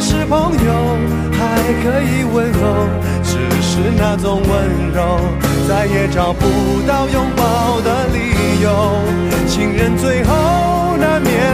是朋友，还可以问候，只是那种温柔，再也找不到拥抱的理由。情人最后难免